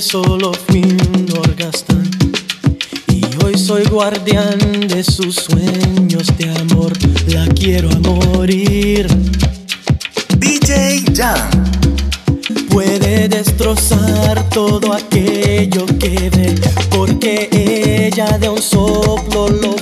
solo fui un orgastán y hoy soy guardián de sus sueños de amor. La quiero a morir. DJ Jam puede destrozar todo aquello que ve, porque ella de un soplo lo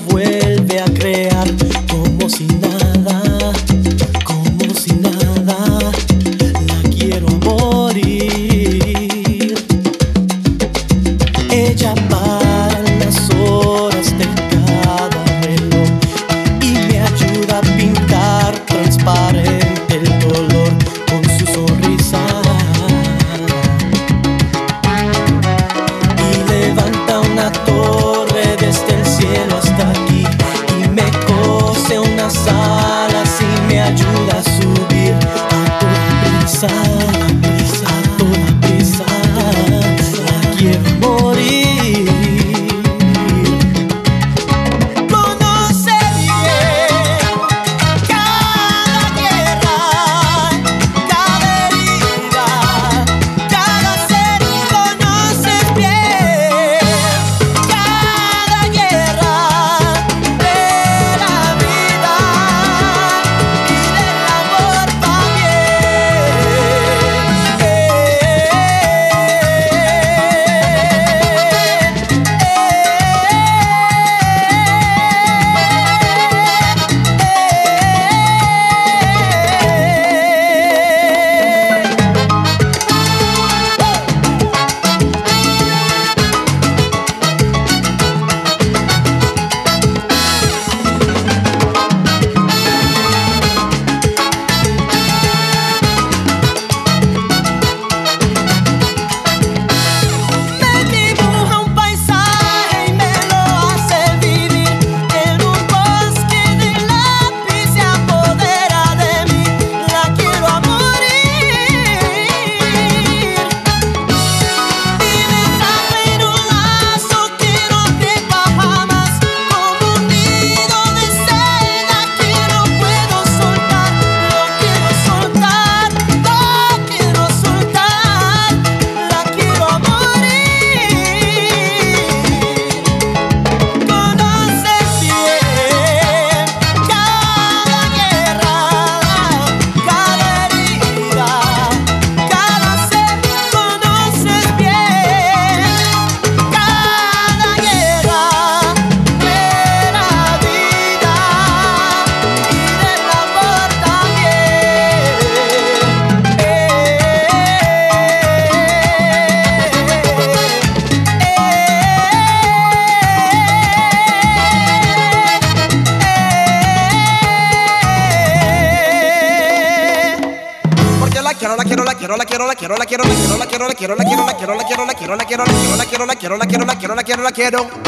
quero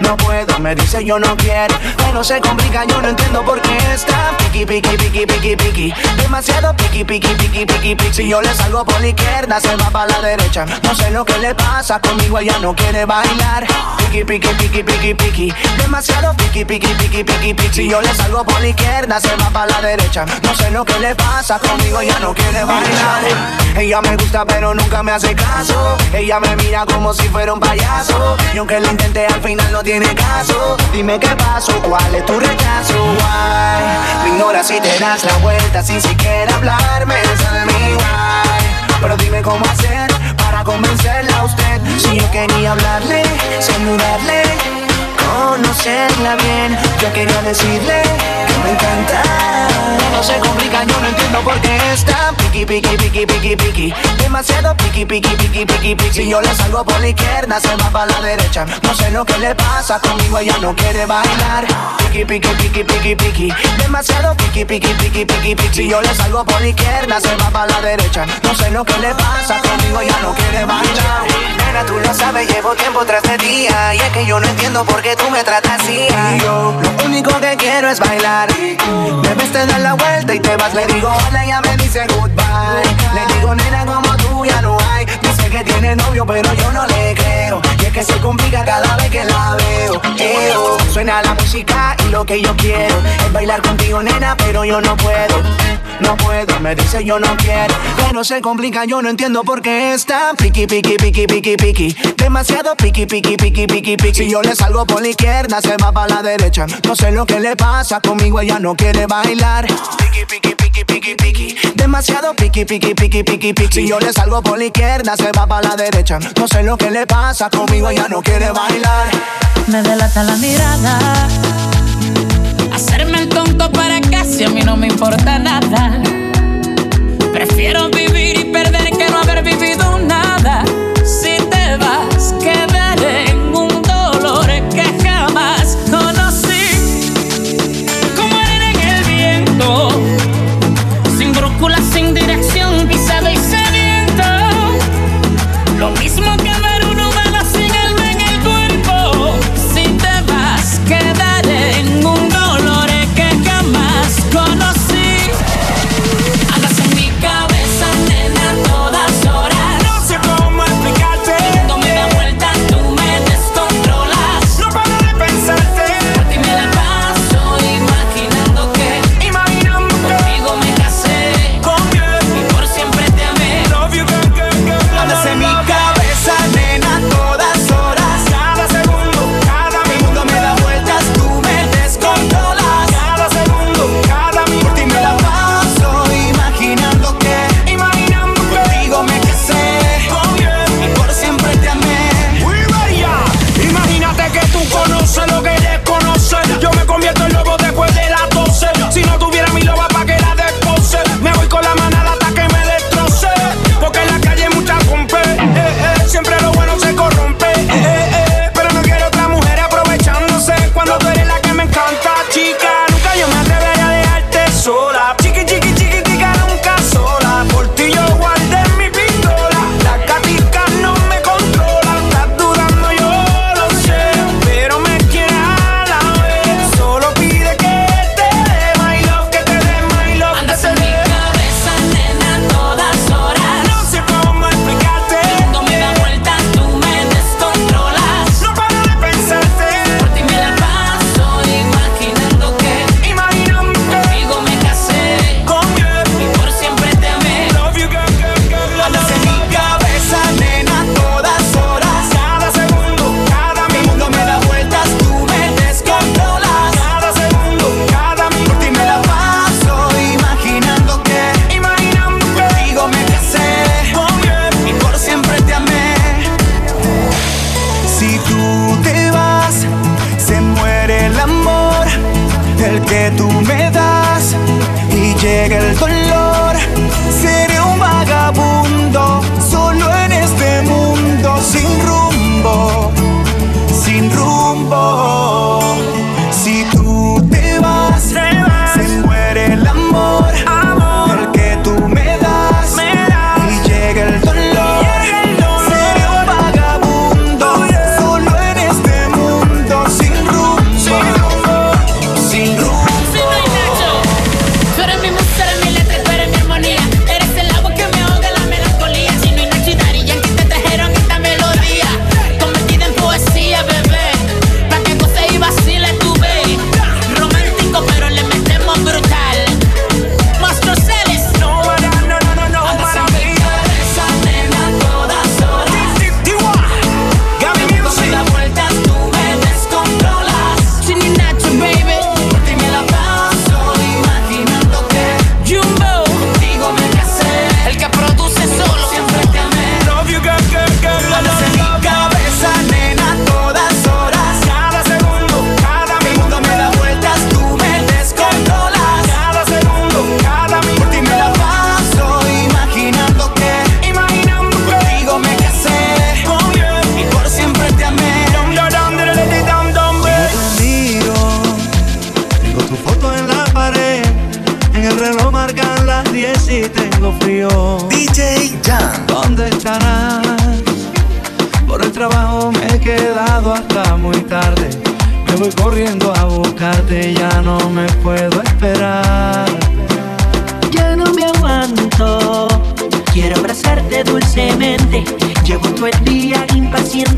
No puedo, me dice yo no quiero. Pero se complica, yo no entiendo por qué está piqui, piqui, piqui, piqui, piqui. Demasiado piqui, piqui, piqui, piqui, piqui. Si yo le salgo por la izquierda, se va para la derecha. No sé lo que le pasa conmigo, ella no quiere bailar. Piqui, piqui, piqui, piqui, piqui. Demasiado piqui, piqui, piqui, piqui, piqui. Si yo le salgo por la izquierda, se va para la derecha. No sé lo que le pasa conmigo, ella no quiere bailar. Ella me gusta, pero nunca me hace caso. Ella me mira como si fuera un payaso. Y aunque lo intenté, al final no tiene caso. Dime qué pasó, cuál es tu rechazo. Why? Me ignoras si te das la vuelta sin siquiera hablarme. de mi why. Pero dime cómo hacer para convencerla a usted. Si yo quería hablarle, saludarle conocerla bien. Yo quería decirle que me encanta. No se complica, yo no entiendo por qué está piqui, piqui, piqui, piqui, piqui. Demasiado piqui, piqui, piqui, piqui, piqui. Si yo le salgo por la izquierda, se va para la derecha. No sé lo que le pasa conmigo, ella no quiere bailar. Piqui, piqui, piqui, piqui, piqui. Demasiado piqui, piqui, piqui, piqui, piqui. Si yo le salgo por la izquierda, se va para la derecha. No sé lo que le pasa conmigo, ella no quiere bailar. Nena, tú lo sabes, llevo tiempo tras de día. Y es que yo no entiendo por qué tú me tratas así. Yo lo único que quiero es bailar. Debes te dar la vuelta y te vas. Le digo hola, ella me dice goodbye. Le digo nena como tú ya no hay. Dice que tiene novio, pero yo no le creo. Y es que se complica cada vez que la veo. Eo, suena la música y lo que yo quiero es bailar contigo, nena, pero yo no puedo. No puedo, me dice yo no quiero. Pero se complica, yo no entiendo por qué está piqui, piqui, piqui, piqui, piqui. Demasiado piqui, piqui, piqui, piqui, piqui. Si yo le salgo por la izquierda, se va para la derecha. No sé lo que le pasa conmigo, ella no quiere bailar. Piqui, piqui, piqui, piqui, piqui. Demasiado piqui, piqui, piqui, piqui, piqui. Si yo le salgo por la izquierda, se va para la derecha. No sé lo que le pasa conmigo, ella no quiere bailar. Me delata la mirada. Hacerme el tonto para casi a mí no me importa nada. Prefiero vivir y perder que no haber vivido nada. Si te vas, quedaré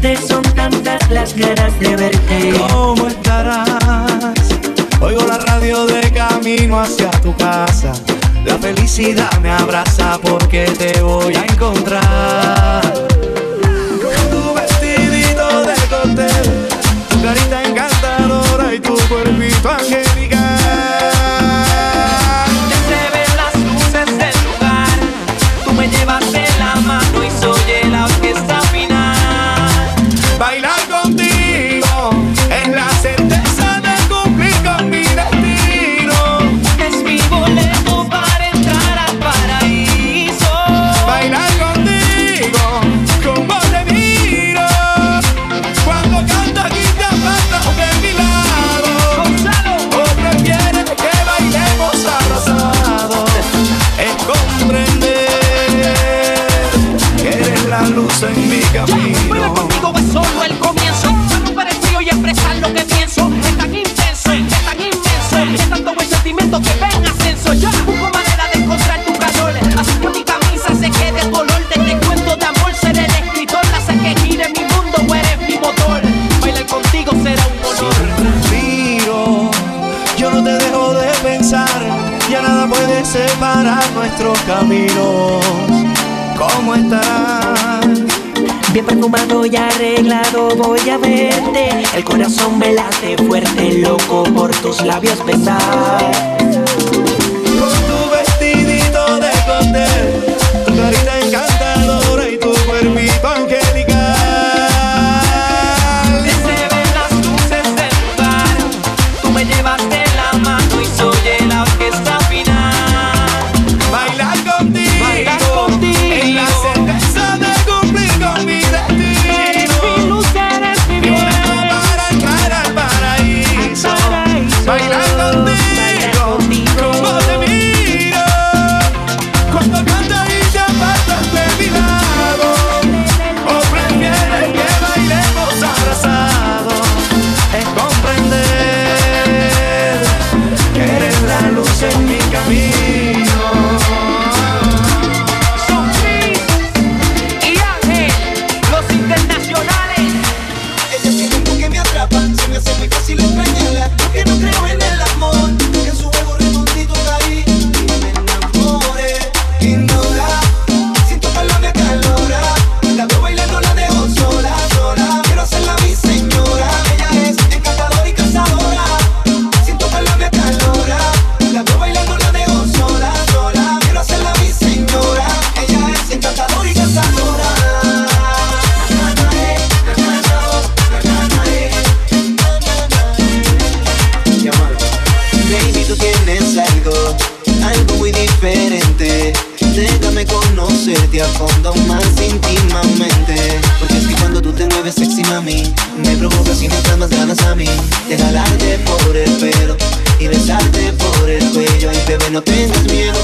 son tantas las ganas de verte. ¿Cómo estarás? Oigo la radio de camino hacia tu casa. La felicidad me abraza porque te voy a encontrar. Con tu vestidito de cóctel, tu carita encantadora y tu cuerpito angelical. Bailar camino. contigo es solo el comienzo. Para romper el y expresar lo que pienso. Es tan intenso, es tan inmenso. Es tanto buen sentimiento que ven ascenso. Ya busco manera de encontrar tu calor. Así que mi camisa se quede el color de este cuento de amor. Ser el escritor, hace que gire mi mundo. o Eres mi motor. Bailar contigo será un honor. respiro. Yo no te dejo de pensar, ya nada puede separar nuestros caminos. ¿Cómo estarás? Bien perfumado y arreglado voy a verte. El corazón me late fuerte, loco por tus labios besar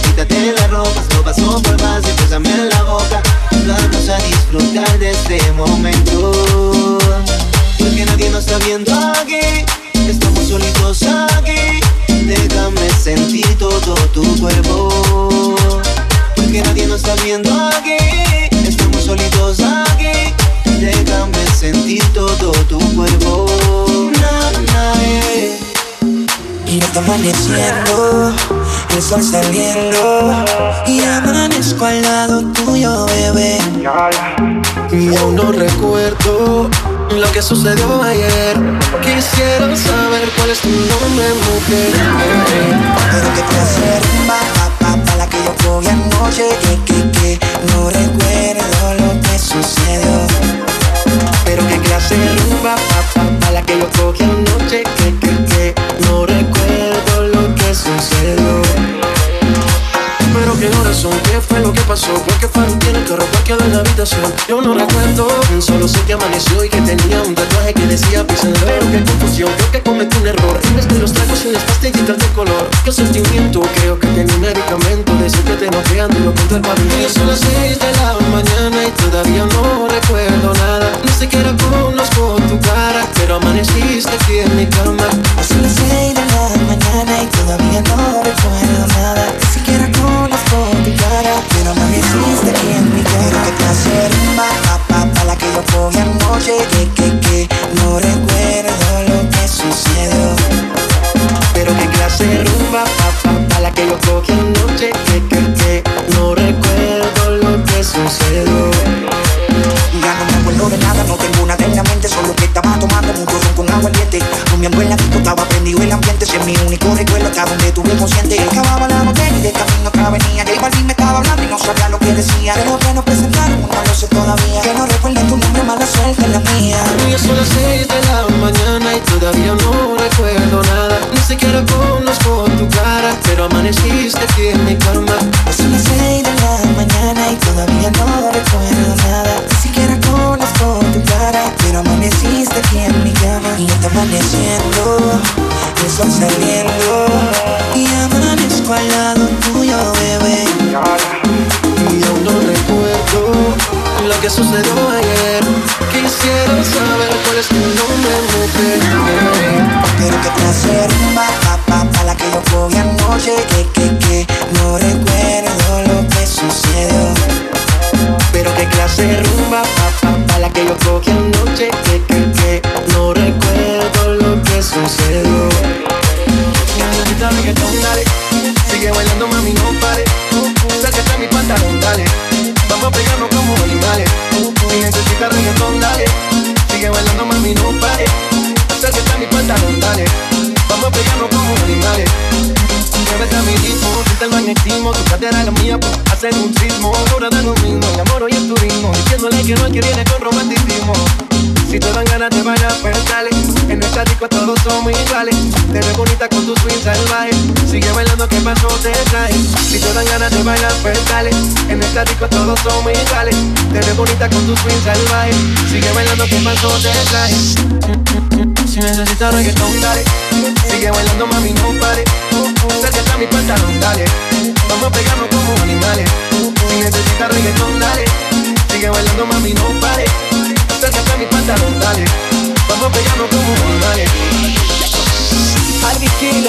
quítate la ropa, no paso por más y bésame en la boca. Vamos a disfrutar de este momento. Porque nadie nos está viendo aquí. Estamos solitos aquí. Déjame sentir todo tu cuerpo. Porque nadie nos está viendo aquí. Estamos solitos aquí. Déjame sentir todo tu cuerpo. Na, na, eh. Y está amaneciendo, el saliendo Y amanezco al lado tuyo, bebé Y aún no recuerdo lo que sucedió ayer. Quisiera saber cuál es tu nombre, mujer. Pero que clase rumba, pa, pa, pa, la que yo cogí anoche Que, que, que, no recuerdo lo que sucedió Pero qué clase rumba, pa, pa, pa, la que yo cogí anoche. qué fue lo que pasó, porque fue tiene que ropa de la habitación. Yo no recuerdo, solo sé que amaneció y que tenía un tatuaje que decía píselo. Pero qué confusión, creo que cometí un error. En vez de los tragos y las pastillitas de color, qué sentimiento, creo que tenía un medicamento. De eso que te noquean y lo contra el pavimento. Son las seis de la mañana y todavía no recuerdo nada. No sé Ni siquiera conozco tu cara, pero amaneciste aquí en mi cama. Son las seis de la mañana y todavía no recuerdo nada pero no lo hiciste bien Y quiero que te acerques pa, pa, para que yo coja anoche. Que, que, que no recuerdo lo que sucedió. Pero qué clase de Si te dan ganas de bailar, pues dale. En esta disco todos somos iguales. Te ves bonita con tu swing salvaje. Sigue bailando que más no te trae. Si necesitas reggaetón, dale. Sigue bailando, mami, no pare. Acércate a mi pantalón, dale. Vamos a pegarnos como animales. Si necesitas reggaetón, dale. Sigue bailando, mami, no pare. Acércate a mi pantalón, dale. Vamos a pegarnos como animales. Harvey Kill,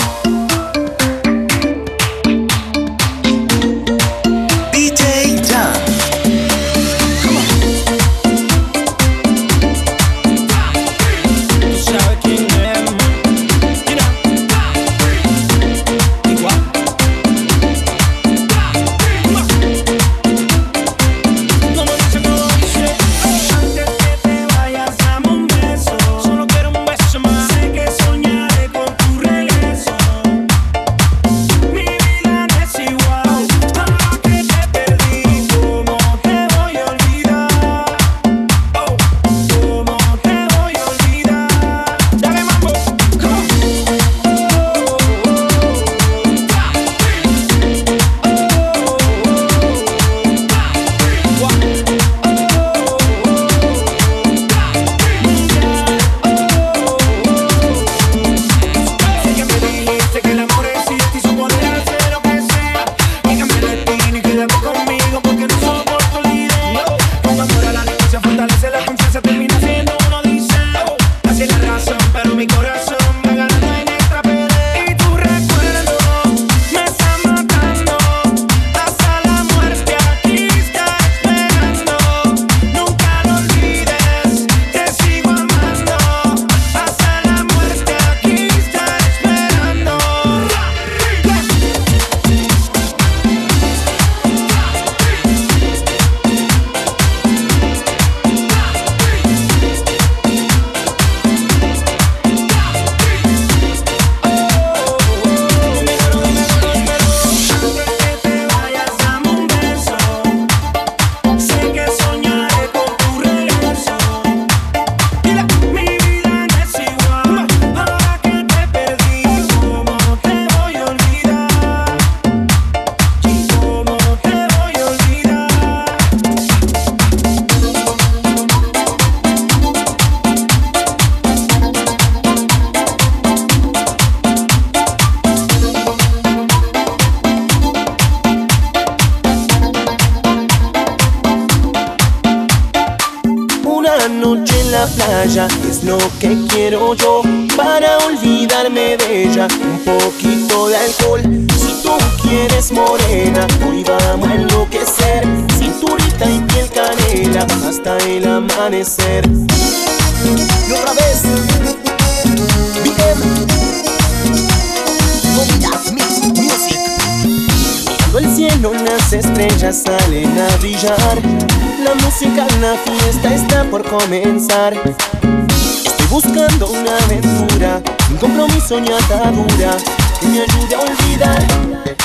Comenzar. Estoy buscando una aventura Un compromiso y atadura Que me ayude a olvidar.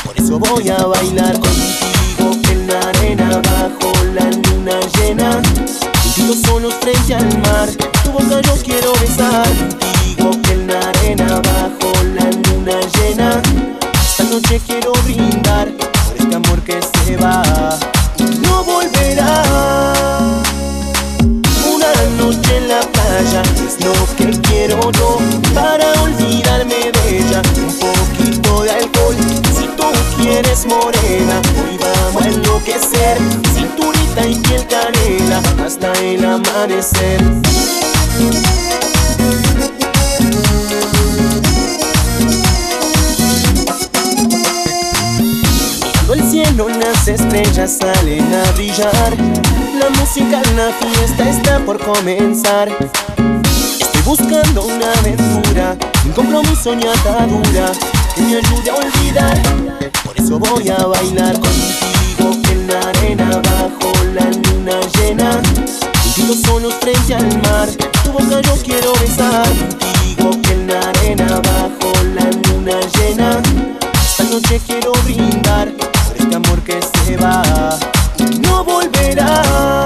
Por eso voy a bailar contigo En la arena bajo la luna llena. Contigo solos frente al mar Tu boca yo quiero besar. Contigo en la arena bajo la luna llena. Esta noche quiero brindar por este amor que se va para olvidarme de ella. Un poquito de alcohol si tú quieres morena. Hoy vamos a enloquecer, cinturita y piel canela hasta el amanecer. Cuando el cielo las estrellas salen a brillar La música en la fiesta está por comenzar buscando una aventura Un compromiso y atadura Que me ayude a olvidar. Por eso voy a bailar contigo En la arena bajo la luna llena. Contigo solos frente al mar Tu boca yo quiero besar. Contigo en la arena bajo la luna llena. Esta noche quiero brindar por este amor que se va no volverá.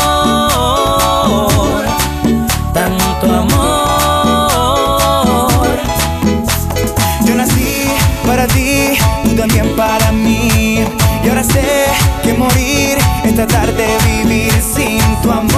tratar de vivir sin tu amor.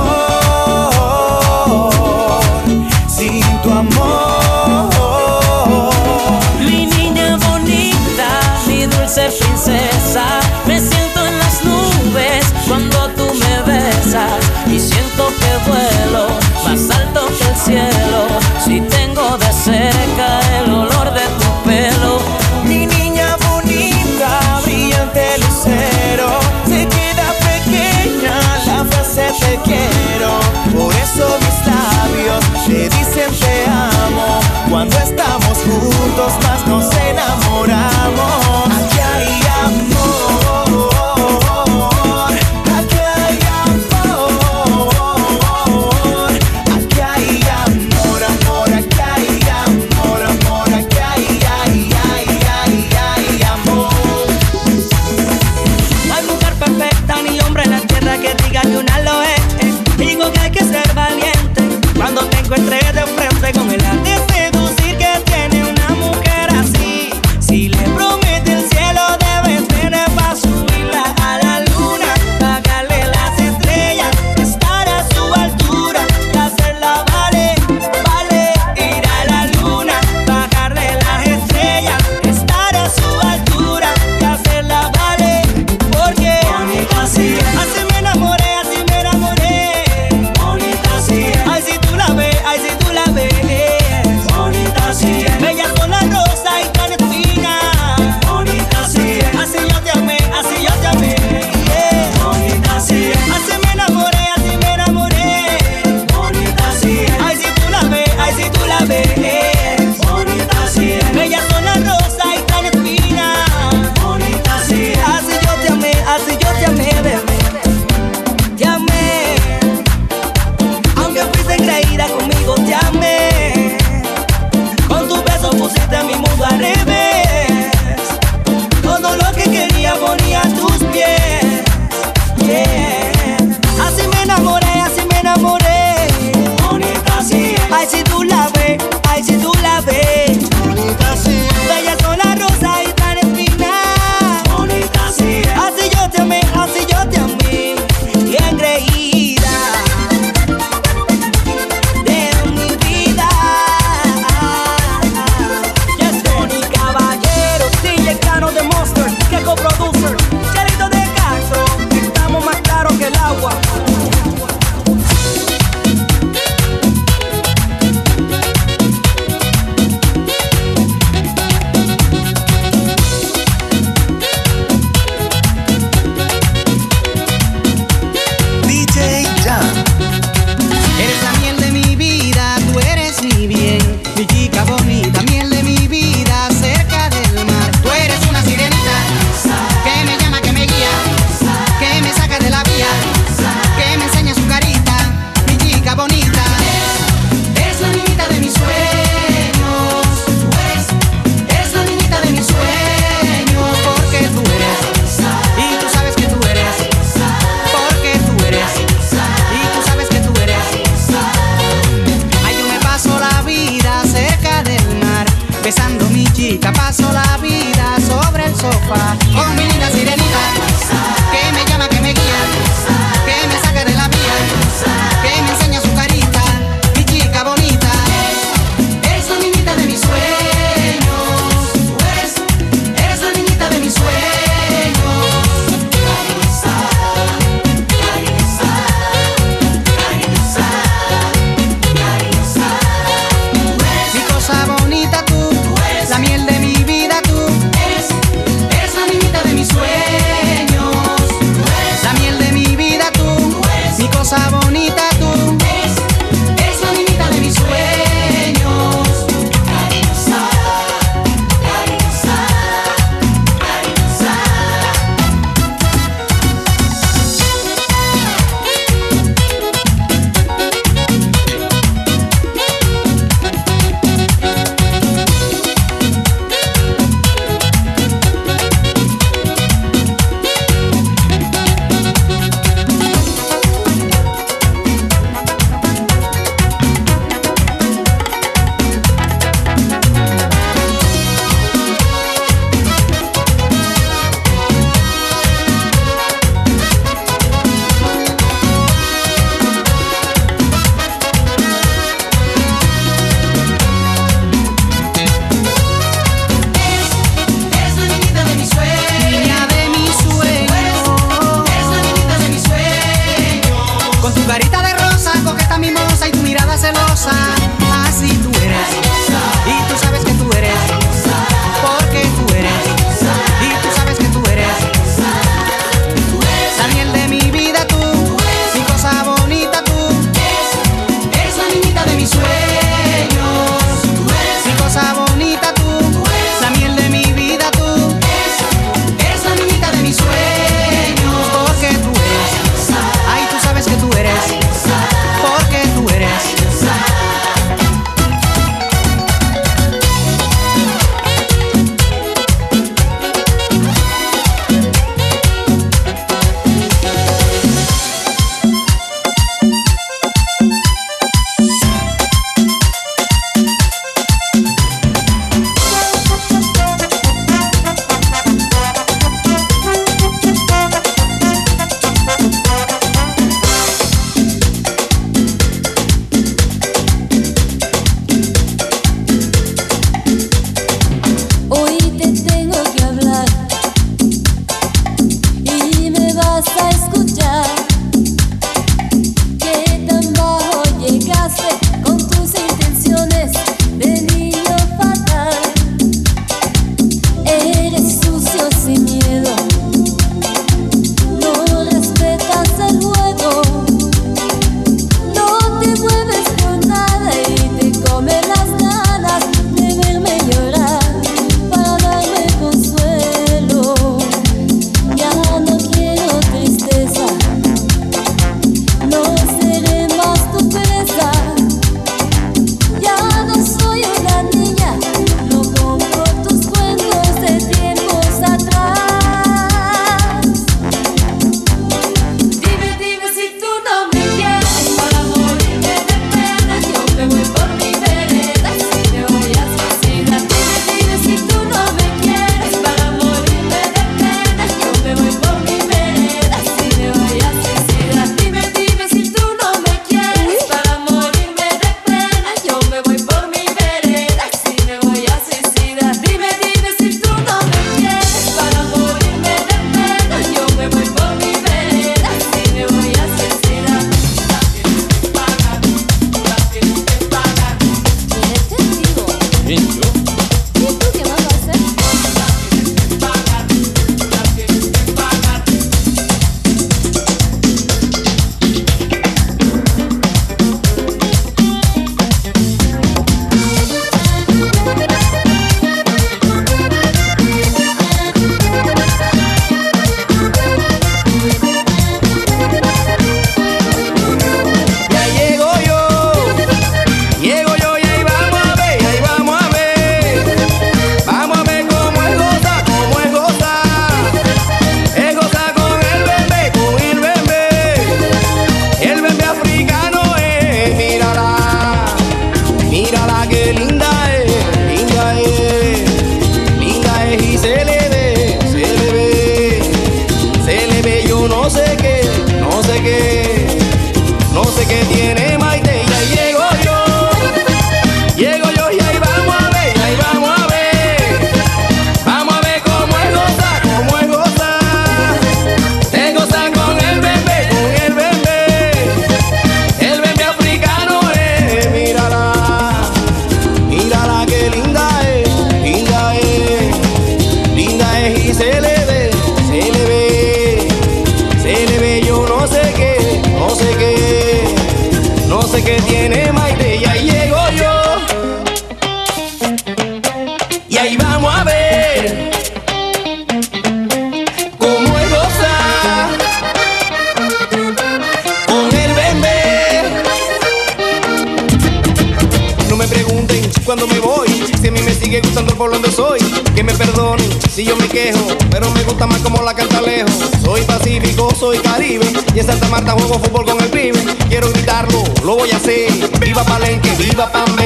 Juego fútbol con el pibe. Quiero gritarlo, lo voy a hacer. Viva Palenque, viva Pambele.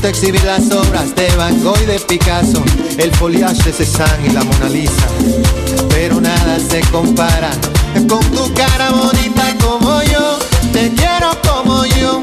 Visto exhibir las obras de Van Gogh y de Picasso, el foliage de Cézanne y la Mona Lisa. Pero nada se compara con tu cara bonita como yo. Te quiero como yo,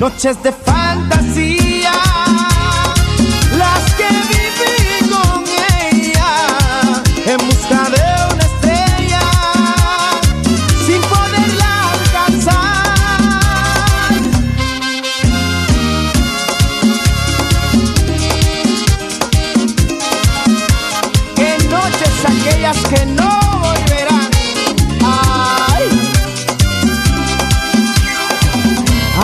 Noches de fantasía, las que viví con ella en busca de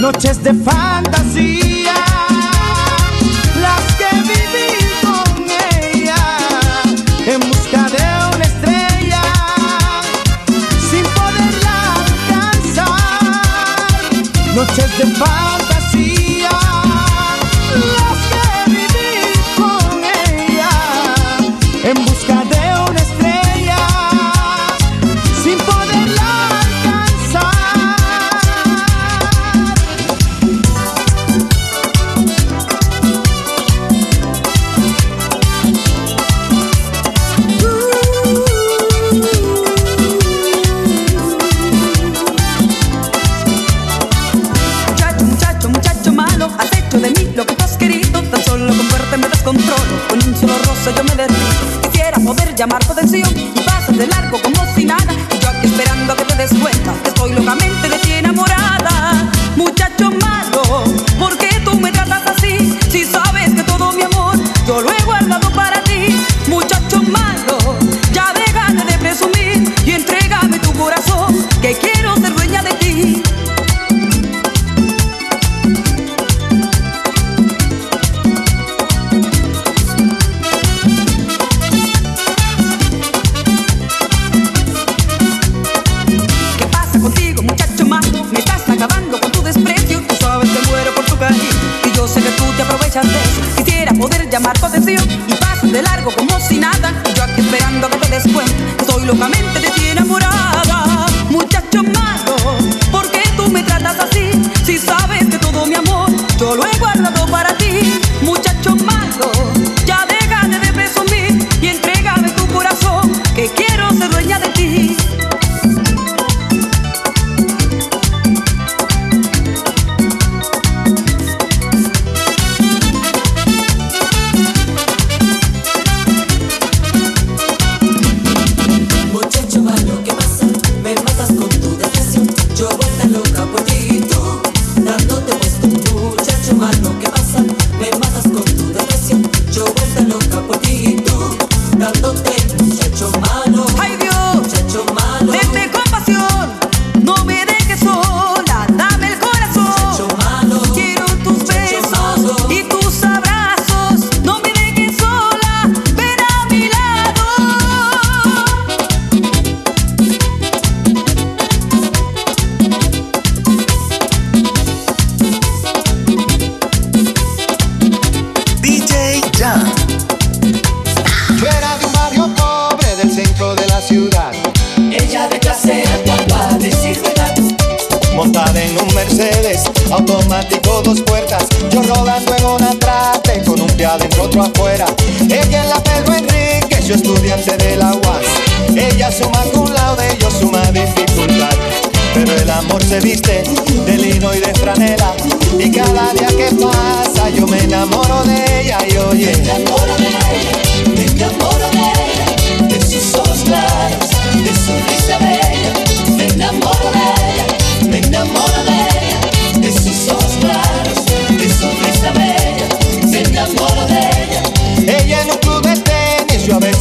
Noches de fantasía,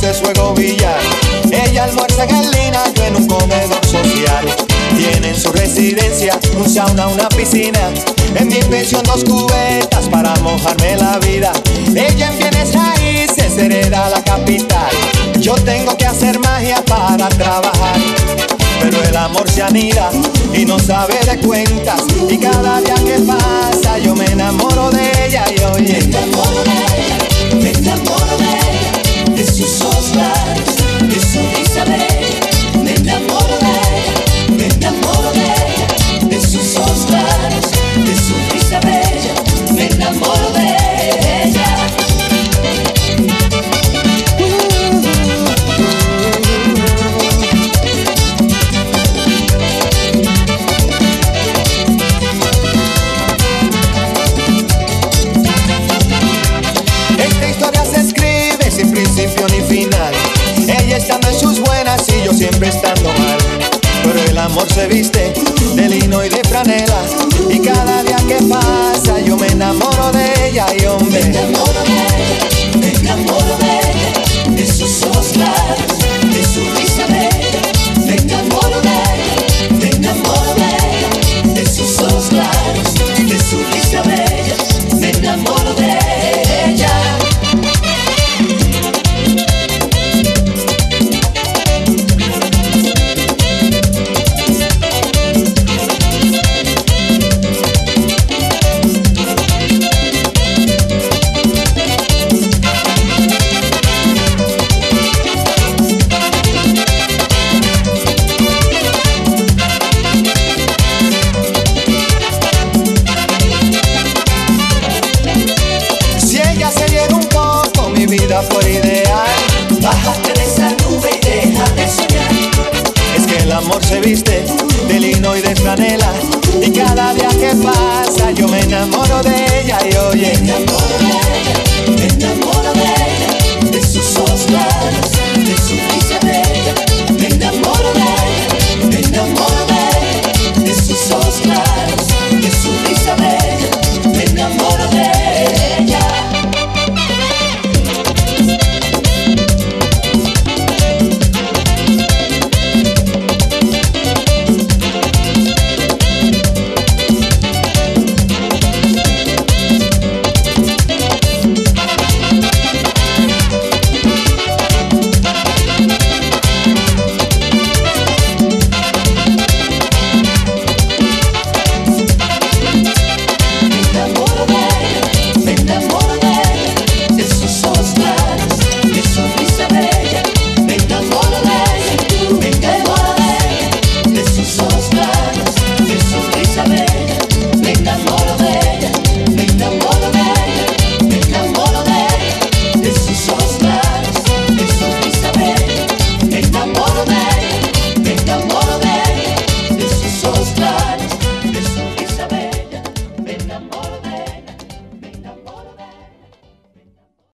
de su ego billar. Ella almuerza en el lina, en un comedor social. Tiene en su residencia un sauna, una piscina. En mi pensión dos cubetas para mojarme la vida. Ella en bienes raíces hereda la capital. Yo tengo que hacer magia para trabajar. Pero el amor se anida y no sabe de cuentas. Y cada día que pasa yo me enamoro de ella y oye. Me enamoro seus olhos estar siempre estando mal. Pero el amor se viste de lino y de franela. Y cada día que pasa yo me enamoro de ella y hombre. Me enamoro de ella, me enamoro de ella, de sus ojos claros, de su vida.